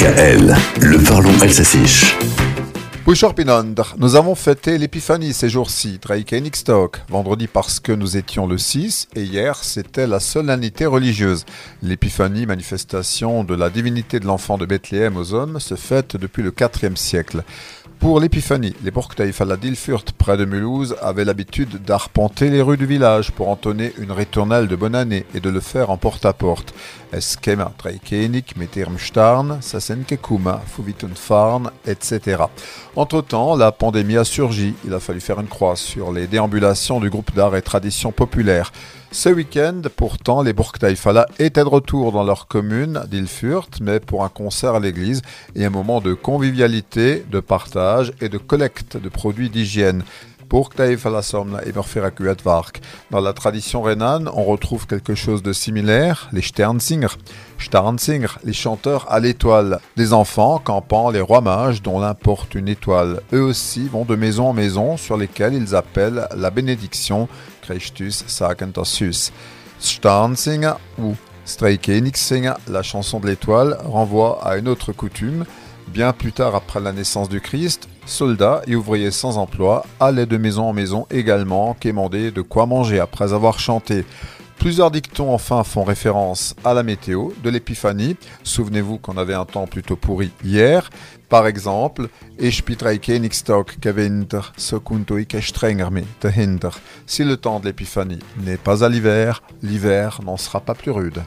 DKL, le parlons Elsassisch. Nous avons fêté l'épiphanie ces jours-ci, Drake et Nickstock, vendredi parce que nous étions le 6 et hier c'était la solennité religieuse. L'épiphanie, manifestation de la divinité de l'enfant de Bethléem aux hommes, se fête depuis le 4e siècle. Pour l'épiphanie, les Borktaïf à la Dilfurt, près de Mulhouse, avaient l'habitude d'arpenter les rues du village pour entonner une ritournelle de bonne année et de le faire en porte-à-porte. Eskema, Treikenik, Metermstarn, Sasenkekuma, Farn, etc. Entre-temps, la pandémie a surgi. Il a fallu faire une croix sur les déambulations du groupe d'art et tradition populaire. Ce week-end, pourtant, les Burgtaifala étaient de retour dans leur commune d'Ilfurt, mais pour un concert à l'église et un moment de convivialité, de partage et de collecte de produits d'hygiène. Dans la tradition rhénane, on retrouve quelque chose de similaire, les Sternsinger. Sternsinger, les chanteurs à l'étoile. Des enfants campant les rois mages dont l'importe une étoile. Eux aussi vont de maison en maison sur lesquelles ils appellent la bénédiction Christus Sagentassus. Sternsinger ou Streikenixsinger, la chanson de l'étoile, renvoie à une autre coutume Bien plus tard, après la naissance du Christ, soldats et ouvriers sans emploi allaient de maison en maison également quémander de quoi manger après avoir chanté. Plusieurs dictons enfin font référence à la météo de l'épiphanie. Souvenez-vous qu'on avait un temps plutôt pourri hier. Par exemple, Si le temps de l'épiphanie n'est pas à l'hiver, l'hiver n'en sera pas plus rude.